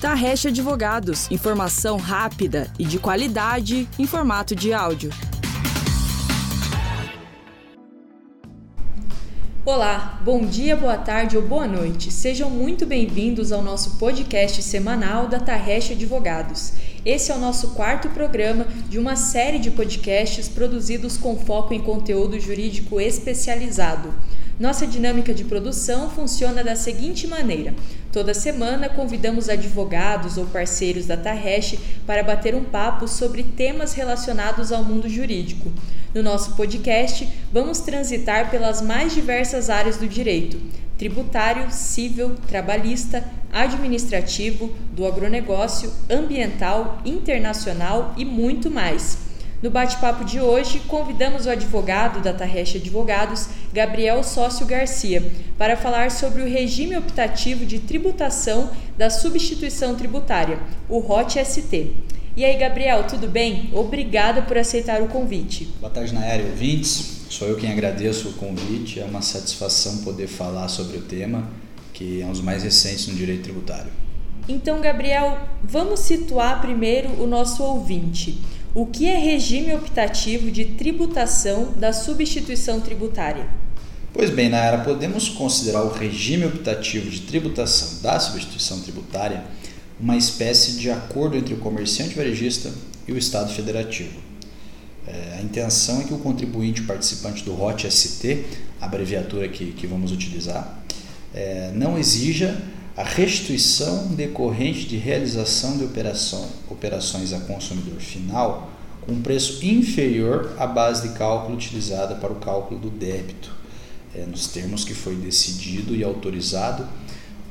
Tarrecha Advogados, informação rápida e de qualidade em formato de áudio. Olá, bom dia, boa tarde ou boa noite. Sejam muito bem-vindos ao nosso podcast semanal da Tarrecha Advogados. Esse é o nosso quarto programa de uma série de podcasts produzidos com foco em conteúdo jurídico especializado. Nossa dinâmica de produção funciona da seguinte maneira: toda semana convidamos advogados ou parceiros da Tarresh para bater um papo sobre temas relacionados ao mundo jurídico. No nosso podcast, vamos transitar pelas mais diversas áreas do direito: tributário, civil, trabalhista, administrativo, do agronegócio, ambiental, internacional e muito mais. No bate-papo de hoje, convidamos o advogado da Tarrecha Advogados, Gabriel Sócio Garcia, para falar sobre o regime optativo de tributação da substituição tributária, o ROT-ST. E aí, Gabriel, tudo bem? Obrigada por aceitar o convite. Boa tarde, Nayara e ouvintes. Sou eu quem agradeço o convite. É uma satisfação poder falar sobre o tema, que é um dos mais recentes no direito tributário. Então, Gabriel, vamos situar primeiro o nosso ouvinte. O que é regime optativo de tributação da substituição tributária? Pois bem, Nayara, podemos considerar o regime optativo de tributação da substituição tributária uma espécie de acordo entre o comerciante varejista e o Estado federativo. É, a intenção é que o contribuinte participante do ROT-ST, abreviatura que, que vamos utilizar, é, não exija a restituição decorrente de realização de operação, operações a consumidor final com um preço inferior à base de cálculo utilizada para o cálculo do débito, é, nos termos que foi decidido e autorizado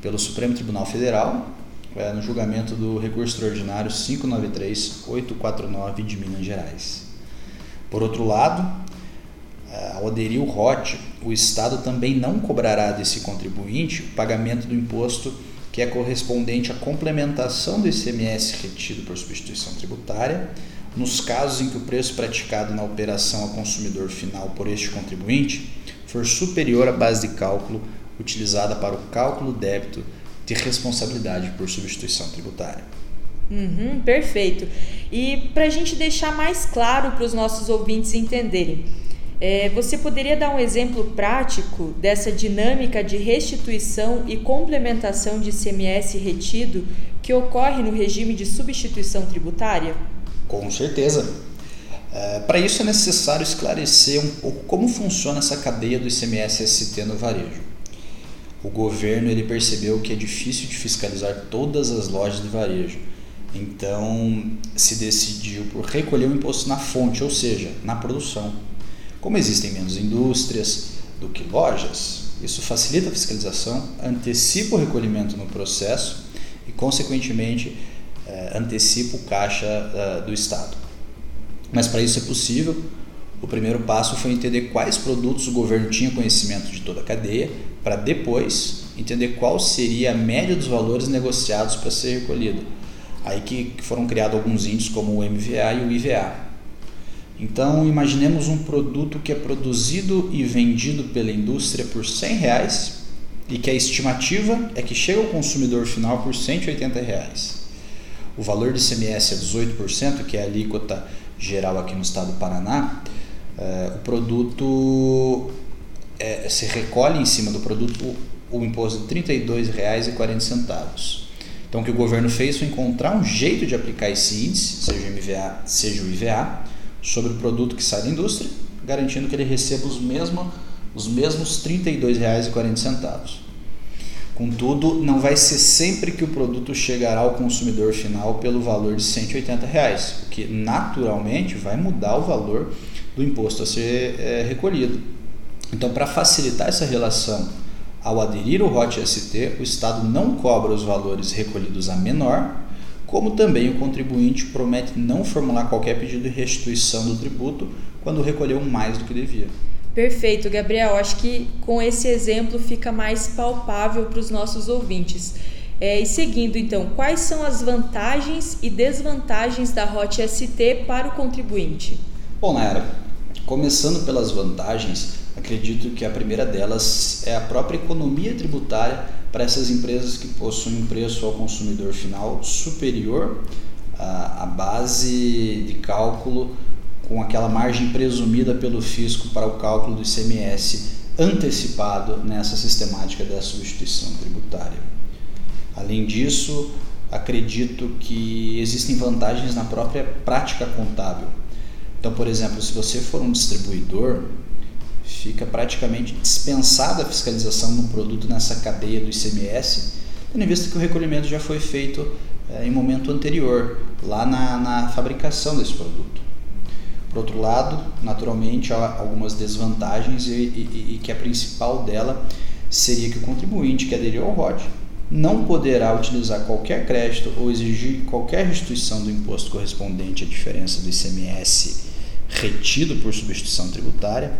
pelo Supremo Tribunal Federal é, no julgamento do recurso extraordinário 593-849 de Minas Gerais. Por outro lado, é, ao aderir o ROT, o Estado também não cobrará desse contribuinte o pagamento do imposto que é correspondente à complementação do ICMS retido por substituição tributária, nos casos em que o preço praticado na operação ao consumidor final por este contribuinte for superior à base de cálculo utilizada para o cálculo débito de responsabilidade por substituição tributária. Uhum, perfeito. E para a gente deixar mais claro para os nossos ouvintes entenderem, é, você poderia dar um exemplo prático dessa dinâmica de restituição e complementação de ICMS retido que ocorre no regime de substituição tributária? Com certeza. É, Para isso é necessário esclarecer um pouco como funciona essa cadeia do ICMS-ST no varejo. O governo ele percebeu que é difícil de fiscalizar todas as lojas de varejo, então se decidiu por recolher o imposto na fonte, ou seja, na produção. Como existem menos indústrias do que lojas, isso facilita a fiscalização, antecipa o recolhimento no processo e, consequentemente, eh, antecipa o caixa eh, do Estado. Mas para isso é possível, o primeiro passo foi entender quais produtos o governo tinha conhecimento de toda a cadeia, para depois entender qual seria a média dos valores negociados para ser recolhido. Aí que foram criados alguns índices como o MVA e o IVA. Então, imaginemos um produto que é produzido e vendido pela indústria por 100 reais e que a estimativa é que chega ao consumidor final por 180 reais. O valor de ICMS é 18%, que é a alíquota geral aqui no estado do Paraná. É, o produto é, se recolhe em cima do produto o, o imposto de R$ 32,40. Então, o que o governo fez foi encontrar um jeito de aplicar esse índice, seja o MVA, seja o IVA, sobre o produto que sai da indústria, garantindo que ele receba os, mesmo, os mesmos R$ 32,40. Contudo, não vai ser sempre que o produto chegará ao consumidor final pelo valor de 180 reais, o que naturalmente vai mudar o valor do imposto a ser é, recolhido. Então, para facilitar essa relação, ao aderir o ROT-ST, o Estado não cobra os valores recolhidos a menor como também o contribuinte promete não formular qualquer pedido de restituição do tributo quando recolheu mais do que devia. Perfeito, Gabriel. Acho que com esse exemplo fica mais palpável para os nossos ouvintes. É, e seguindo, então, quais são as vantagens e desvantagens da ROT ST para o contribuinte? Bom, Nayara, começando pelas vantagens, Acredito que a primeira delas é a própria economia tributária para essas empresas que possuem um preço ao consumidor final superior à, à base de cálculo com aquela margem presumida pelo fisco para o cálculo do ICMS antecipado nessa sistemática da substituição tributária. Além disso, acredito que existem vantagens na própria prática contábil. Então, por exemplo, se você for um distribuidor, fica praticamente dispensada a fiscalização do produto nessa cadeia do ICMS, tendo em vista que o recolhimento já foi feito é, em momento anterior, lá na, na fabricação desse produto. Por outro lado, naturalmente, há algumas desvantagens e, e, e, que a principal dela seria que o contribuinte que aderiu ao ROD não poderá utilizar qualquer crédito ou exigir qualquer restituição do imposto correspondente à diferença do ICMS retido por substituição tributária,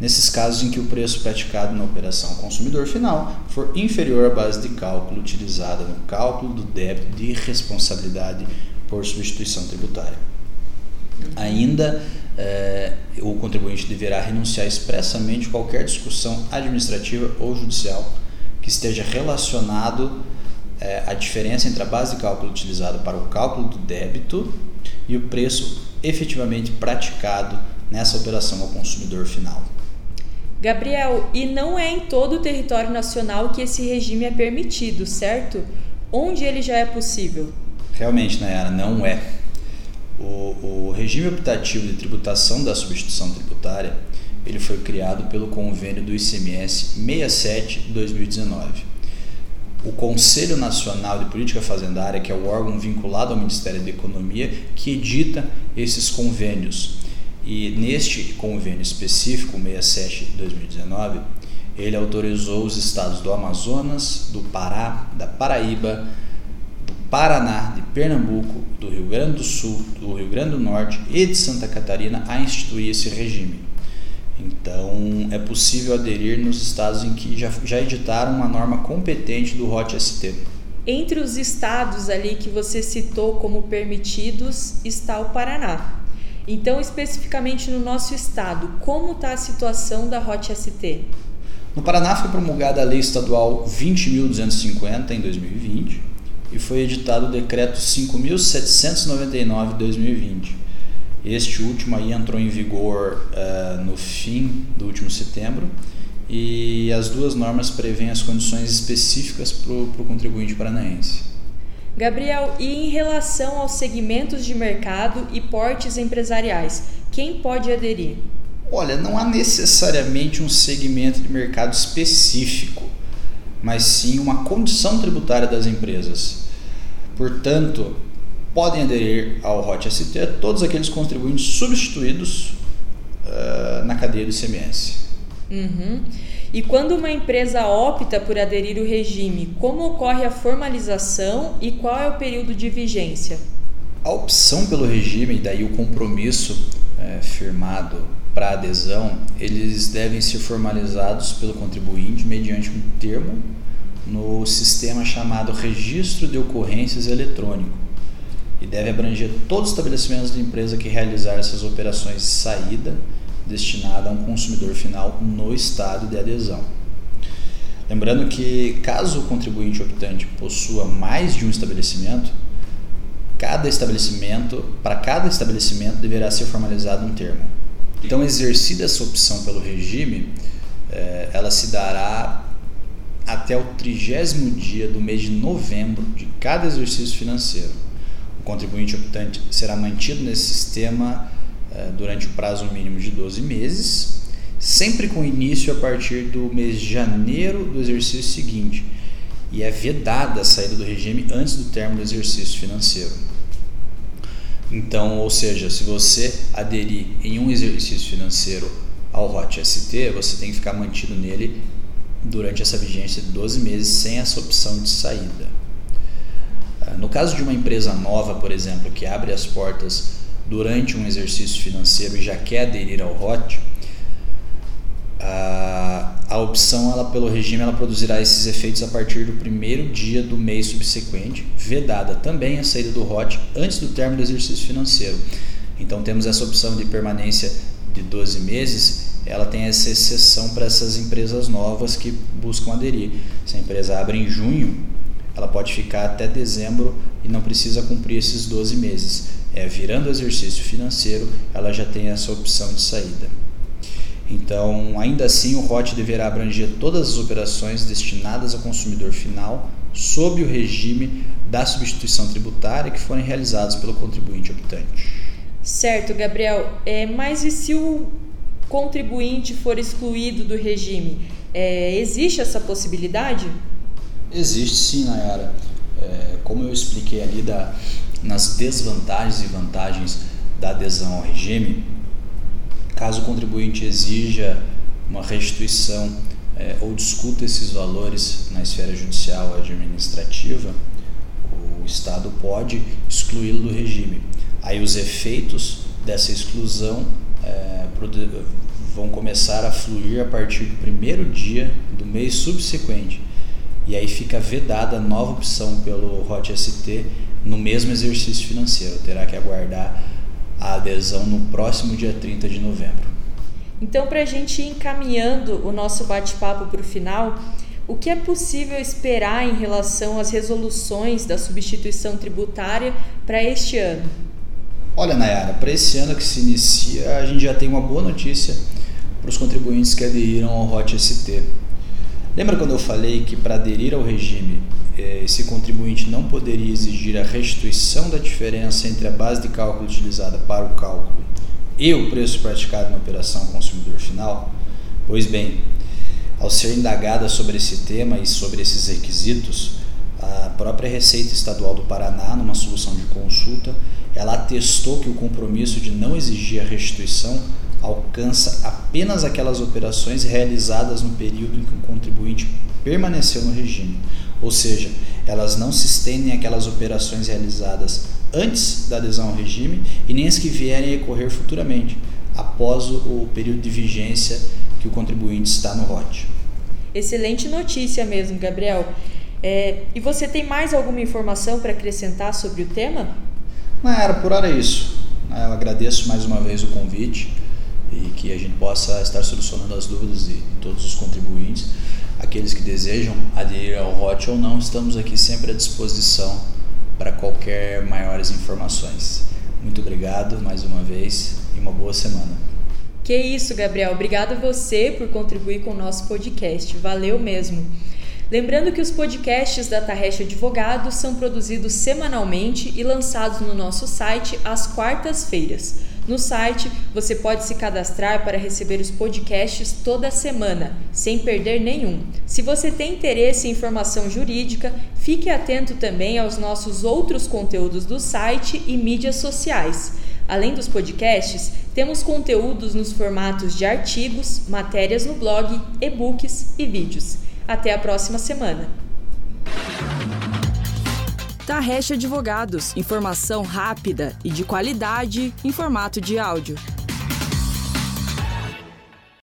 nesses casos em que o preço praticado na operação consumidor final for inferior à base de cálculo utilizada no cálculo do débito de responsabilidade por substituição tributária. Ainda, eh, o contribuinte deverá renunciar expressamente qualquer discussão administrativa ou judicial que esteja relacionado eh, à diferença entre a base de cálculo utilizada para o cálculo do débito e o preço efetivamente praticado nessa operação ao consumidor final. Gabriel, e não é em todo o território nacional que esse regime é permitido, certo? Onde ele já é possível? Realmente, Nayara, não é. O, o regime optativo de tributação da substituição tributária ele foi criado pelo convênio do ICMS 67-2019. O Conselho Nacional de Política Fazendária, que é o órgão vinculado ao Ministério da Economia, que edita esses convênios. E neste convênio específico, 67-2019, ele autorizou os estados do Amazonas, do Pará, da Paraíba, do Paraná, de Pernambuco, do Rio Grande do Sul, do Rio Grande do Norte e de Santa Catarina a instituir esse regime. Então, é possível aderir nos estados em que já, já editaram uma norma competente do ROT-ST. Entre os estados ali que você citou como permitidos está o Paraná. Então, especificamente no nosso estado, como está a situação da ROT ST? No Paraná foi promulgada a Lei Estadual 20.250 em 2020 e foi editado o Decreto 5.799 de 2020. Este último aí entrou em vigor uh, no fim do último setembro e as duas normas prevêem as condições específicas para o contribuinte paranaense. Gabriel, e em relação aos segmentos de mercado e portes empresariais, quem pode aderir? Olha, não há necessariamente um segmento de mercado específico, mas sim uma condição tributária das empresas. Portanto, podem aderir ao HOT ST todos aqueles contribuintes substituídos uh, na cadeia do ICMS. Uhum. E quando uma empresa opta por aderir ao regime, como ocorre a formalização e qual é o período de vigência? A opção pelo regime daí o compromisso é, firmado para adesão, eles devem ser formalizados pelo contribuinte mediante um termo no sistema chamado Registro de Ocorrências Eletrônico e deve abranger todos os estabelecimentos da empresa que realizar essas operações de saída destinada a um consumidor final no estado de adesão. Lembrando que, caso o contribuinte optante possua mais de um estabelecimento, cada estabelecimento, para cada estabelecimento deverá ser formalizado um termo. Então, exercida essa opção pelo regime, eh, ela se dará até o trigésimo dia do mês de novembro de cada exercício financeiro. O contribuinte optante será mantido nesse sistema durante o prazo mínimo de 12 meses, sempre com início a partir do mês de janeiro do exercício seguinte, e é vedada a saída do regime antes do término do exercício financeiro. Então, ou seja, se você aderir em um exercício financeiro ao ROT ST, você tem que ficar mantido nele durante essa vigência de 12 meses sem essa opção de saída. Eh, no caso de uma empresa nova, por exemplo, que abre as portas durante um exercício financeiro e já quer aderir ao ROT, a, a opção ela, pelo regime ela produzirá esses efeitos a partir do primeiro dia do mês subsequente, vedada também a saída do ROT antes do término do exercício financeiro. Então temos essa opção de permanência de 12 meses ela tem essa exceção para essas empresas novas que buscam aderir. Se a empresa abre em junho, ela pode ficar até dezembro e não precisa cumprir esses 12 meses. É, virando o exercício financeiro, ela já tem essa opção de saída. Então, ainda assim, o ROT deverá abranger todas as operações destinadas ao consumidor final sob o regime da substituição tributária que forem realizadas pelo contribuinte optante. Certo, Gabriel. É, mas e se o contribuinte for excluído do regime? É, existe essa possibilidade? Existe sim, Nayara. É, como eu expliquei ali da, nas desvantagens e vantagens da adesão ao regime, caso o contribuinte exija uma restituição é, ou discuta esses valores na esfera judicial ou administrativa, o Estado pode excluí-lo do regime. Aí os efeitos dessa exclusão é, vão começar a fluir a partir do primeiro dia do mês subsequente. E aí fica vedada a nova opção pelo ROT-ST no mesmo exercício financeiro. Terá que aguardar a adesão no próximo dia 30 de novembro. Então, para a gente ir encaminhando o nosso bate-papo para o final, o que é possível esperar em relação às resoluções da substituição tributária para este ano? Olha, Nayara, para esse ano que se inicia, a gente já tem uma boa notícia para os contribuintes que aderiram ao ROT ST. Lembra quando eu falei que para aderir ao regime, eh, esse contribuinte não poderia exigir a restituição da diferença entre a base de cálculo utilizada para o cálculo e o preço praticado na operação consumidor final? Pois bem, ao ser indagada sobre esse tema e sobre esses requisitos, a própria Receita Estadual do Paraná, numa solução de consulta, ela atestou que o compromisso de não exigir a restituição alcança apenas aquelas operações realizadas no período em que o contribuinte permaneceu no regime, ou seja, elas não se estendem àquelas operações realizadas antes da adesão ao regime e nem as que vierem a ocorrer futuramente, após o período de vigência que o contribuinte está no ROT. Excelente notícia mesmo, Gabriel. É, e você tem mais alguma informação para acrescentar sobre o tema? Mayara, por hora é isso. Eu agradeço mais uma vez o convite e que a gente possa estar solucionando as dúvidas de todos os contribuintes. Aqueles que desejam aderir ao ROT ou não, estamos aqui sempre à disposição para qualquer maiores informações. Muito obrigado mais uma vez e uma boa semana. Que isso, Gabriel. Obrigado a você por contribuir com o nosso podcast. Valeu mesmo. Lembrando que os podcasts da Tarrecha Advogados são produzidos semanalmente e lançados no nosso site às quartas-feiras. No site, você pode se cadastrar para receber os podcasts toda semana, sem perder nenhum. Se você tem interesse em informação jurídica, fique atento também aos nossos outros conteúdos do site e mídias sociais. Além dos podcasts, temos conteúdos nos formatos de artigos, matérias no blog, e-books e vídeos. Até a próxima semana. Tarrecha Advogados. Informação rápida e de qualidade em formato de áudio.